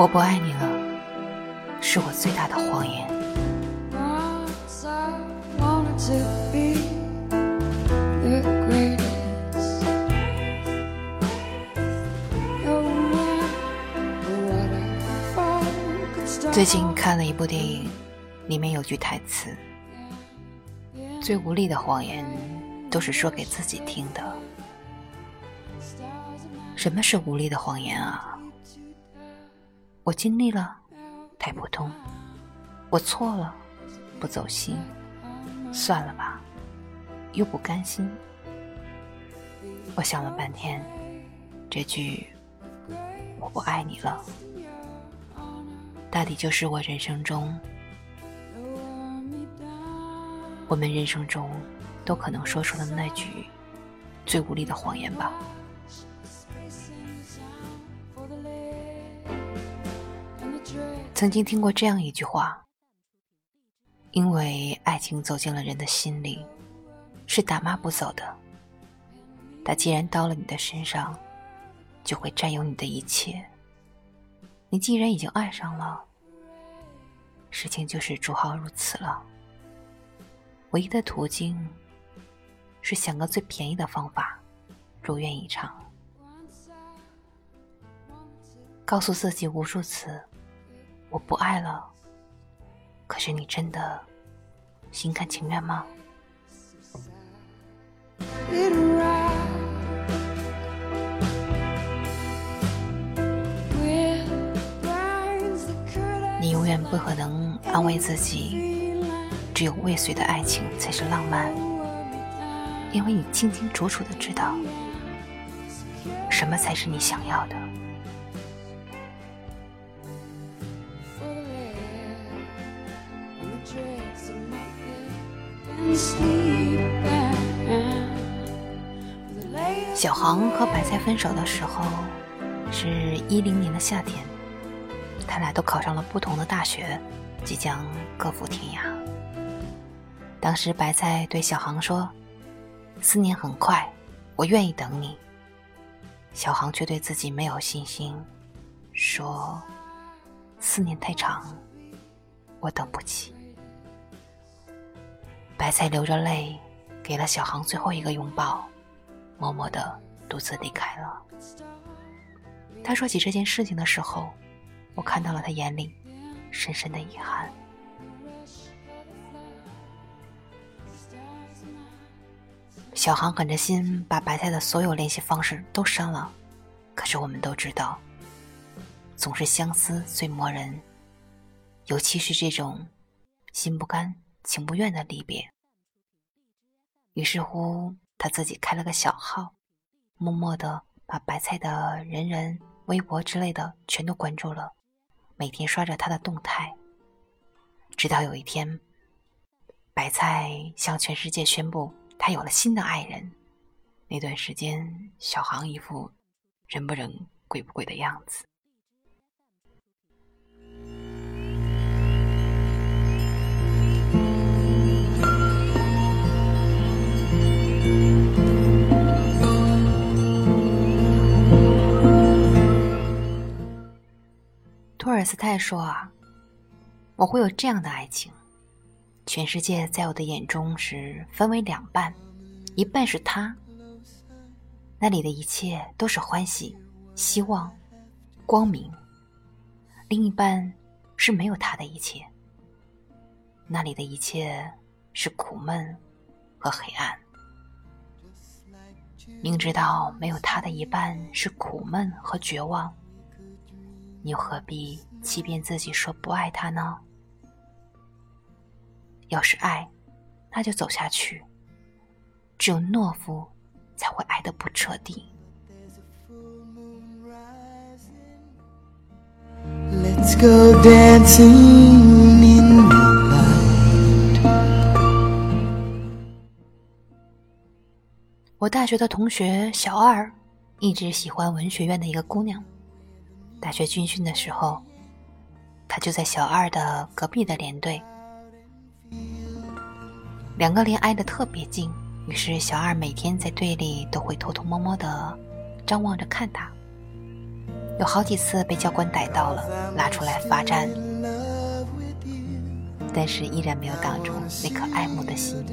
我不爱你了，是我最大的谎言。最近看了一部电影，里面有句台词：“最无力的谎言，都是说给自己听的。”什么是无力的谎言啊？我尽力了，太普通；我错了，不走心，算了吧，又不甘心。我想了半天，这句“我不爱你了”，大抵就是我人生中，我们人生中都可能说出的那句最无力的谎言吧。曾经听过这样一句话：“因为爱情走进了人的心里，是打骂不走的。它既然到了你的身上，就会占有你的一切。你既然已经爱上了，事情就是主好如此了。唯一的途径，是想个最便宜的方法，如愿以偿。告诉自己无数次。”我不爱了，可是你真的心甘情愿吗？你永远不可能安慰自己，只有未遂的爱情才是浪漫，因为你清清楚楚的知道，什么才是你想要的。小航和白菜分手的时候，是一零年的夏天，他俩都考上了不同的大学，即将各赴天涯。当时白菜对小航说：“四年很快，我愿意等你。”小航却对自己没有信心，说：“四年太长，我等不起。”白菜流着泪，给了小航最后一个拥抱。默默的独自离开了。他说起这件事情的时候，我看到了他眼里深深的遗憾。小航狠着心把白菜的所有联系方式都删了，可是我们都知道，总是相思最磨人，尤其是这种心不甘情不愿的离别。于是乎。他自己开了个小号，默默的把白菜的人人、微博之类的全都关注了，每天刷着他的动态。直到有一天，白菜向全世界宣布他有了新的爱人，那段时间，小航一副人不人、鬼不鬼的样子。托尔斯泰说：“啊，我会有这样的爱情，全世界在我的眼中是分为两半，一半是他，那里的一切都是欢喜、希望、光明；另一半是没有他的一切，那里的一切是苦闷和黑暗。明知道没有他的一半是苦闷和绝望。”你又何必欺骗自己说不爱他呢？要是爱，那就走下去。只有懦夫才会爱的不彻底。我大学的同学小二，一直喜欢文学院的一个姑娘。大学军训的时候，他就在小二的隔壁的连队，两个连挨得特别近。于是小二每天在队里都会偷偷摸摸的张望着看他。有好几次被教官逮到了，拉出来罚站，但是依然没有挡住那颗爱慕的心。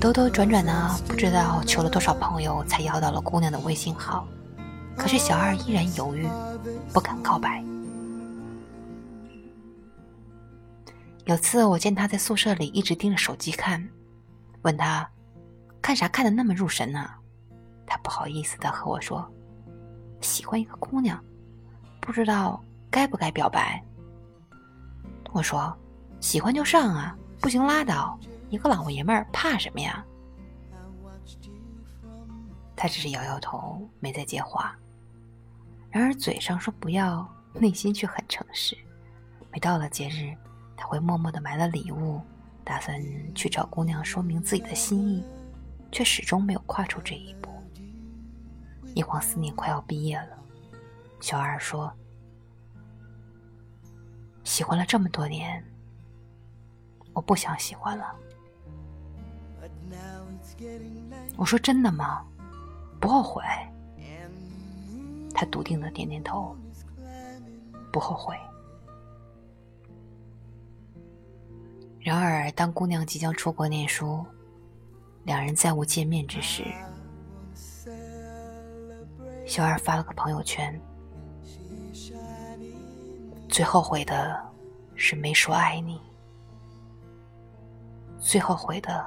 兜兜转转呢，不知道求了多少朋友才要到了姑娘的微信号，可是小二依然犹豫，不敢告白。有次我见他在宿舍里一直盯着手机看，问他看啥看的那么入神呢？他不好意思的和我说。喜欢一个姑娘，不知道该不该表白。我说：“喜欢就上啊，不行拉倒。一个老爷们儿怕什么呀？”他只是摇摇头，没再接话。然而嘴上说不要，内心却很诚实。每到了节日，他会默默的买了礼物，打算去找姑娘说明自己的心意，却始终没有跨出这一步。一晃四年快要毕业了，小二说：“喜欢了这么多年，我不想喜欢了。”我说：“真的吗？不后悔？”他笃定的点点头，不后悔。然而，当姑娘即将出国念书，两人再无见面之时。小二发了个朋友圈，最后悔的是没说爱你，最后悔的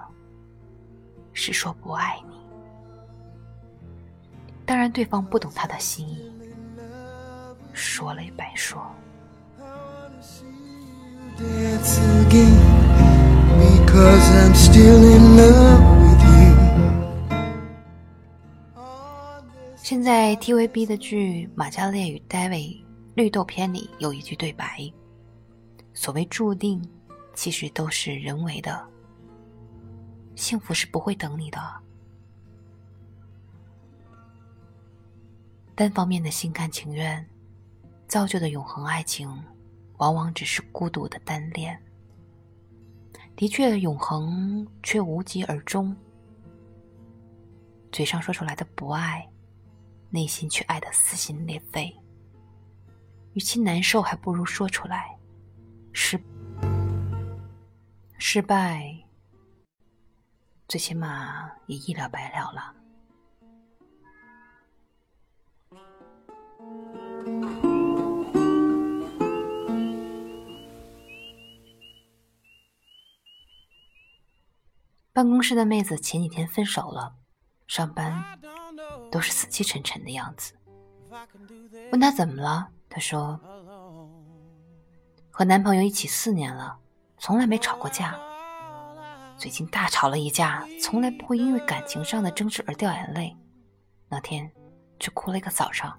是说不爱你。当然，对方不懂他的心意，说了也白说。现在 TVB 的剧《马加列与戴维绿豆篇》里有一句对白：“所谓注定，其实都是人为的。幸福是不会等你的。单方面的心甘情愿造就的永恒爱情，往往只是孤独的单恋。的确，永恒却无疾而终。嘴上说出来的不爱。”内心却爱得撕心裂肺，与其难受，还不如说出来。失失败，最起码也一了百了了。办公室的妹子前几天分手了，上班。都是死气沉沉的样子。问她怎么了，她说：“和男朋友一起四年了，从来没吵过架。最近大吵了一架，从来不会因为感情上的争执而掉眼泪，那天却哭了一个早上。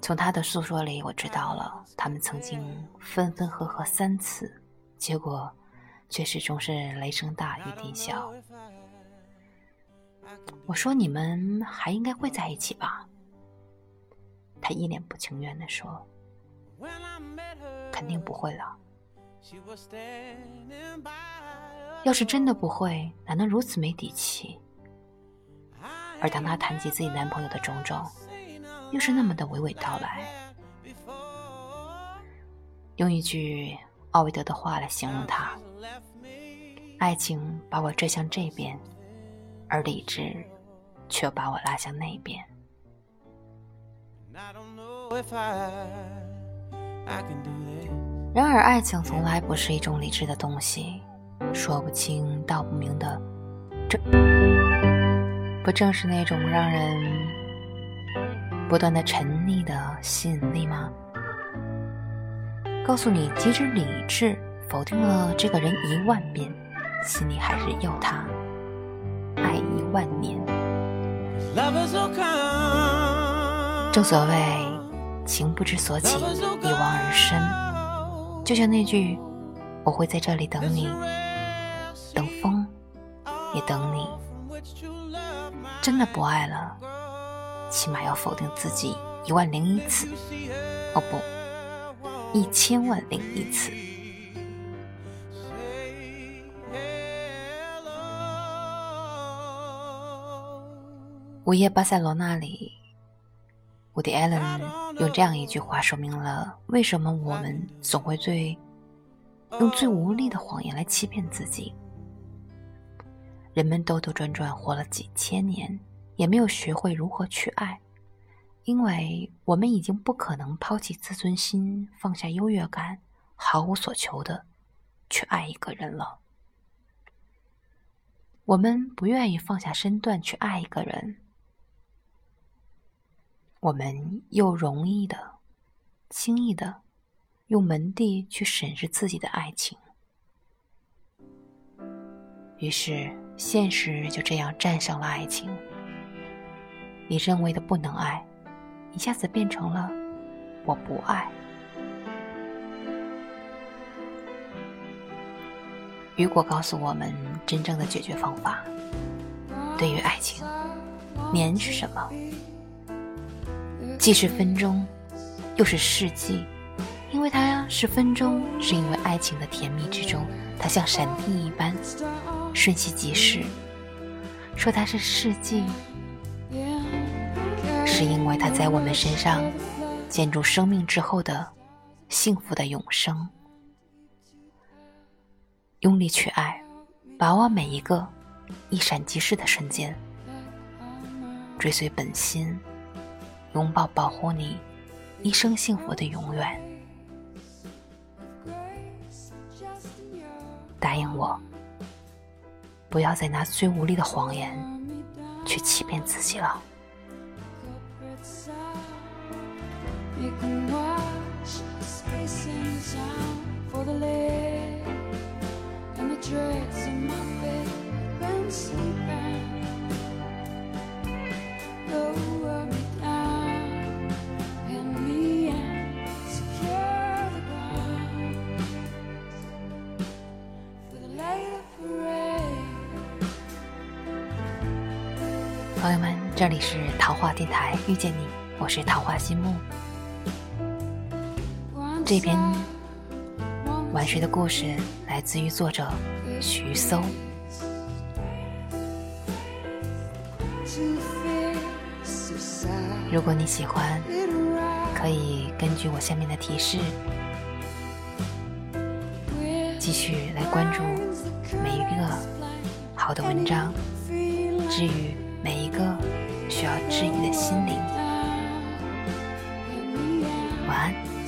从他的诉说里，我知道了他们曾经分分合合三次，结果却始终是雷声大雨点小。”我说：“你们还应该会在一起吧？”他一脸不情愿的说：“肯定不会了。要是真的不会，哪能如此没底气？而当他谈及自己男朋友的种种，又是那么的娓娓道来。用一句奥维德的话来形容他：爱情把我拽向这边。”而理智却把我拉向那边。然而，爱情从来不是一种理智的东西，说不清道不明的，这不正是那种让人不断的沉溺的吸引力吗？告诉你，即使理智否定了这个人一万遍，心里还是要他。爱一万年。正所谓情不知所起，一往而深。就像那句“我会在这里等你，等风，也等你”。真的不爱了，起码要否定自己一万零一次。哦不，一千万零一次。午夜巴塞罗那里，伍迪·艾伦用这样一句话说明了为什么我们总会最用最无力的谎言来欺骗自己。人们兜兜转转活了几千年，也没有学会如何去爱，因为我们已经不可能抛弃自尊心，放下优越感，毫无所求的去爱一个人了。我们不愿意放下身段去爱一个人。我们又容易的、轻易的用门第去审视自己的爱情，于是现实就这样战胜了爱情。你认为的不能爱，一下子变成了我不爱。雨果告诉我们真正的解决方法：对于爱情，年是什么？既是分钟，又是世纪，因为它是分钟，是因为爱情的甜蜜之中，它像闪电一般瞬息即逝；说它是世纪，是因为它在我们身上建筑生命之后的幸福的永生。用力去爱，把握每一个一闪即逝的瞬间，追随本心。拥抱，保护你一生幸福的永远。答应我，不要再拿最无力的谎言去欺骗自己了。朋友们，这里是桃花电台，遇见你，我是桃花心木。这篇晚睡的故事来自于作者徐搜。如果你喜欢，可以根据我下面的提示，继续来关注每一个好的文章，治愈。每一个需要治愈的心灵，晚安。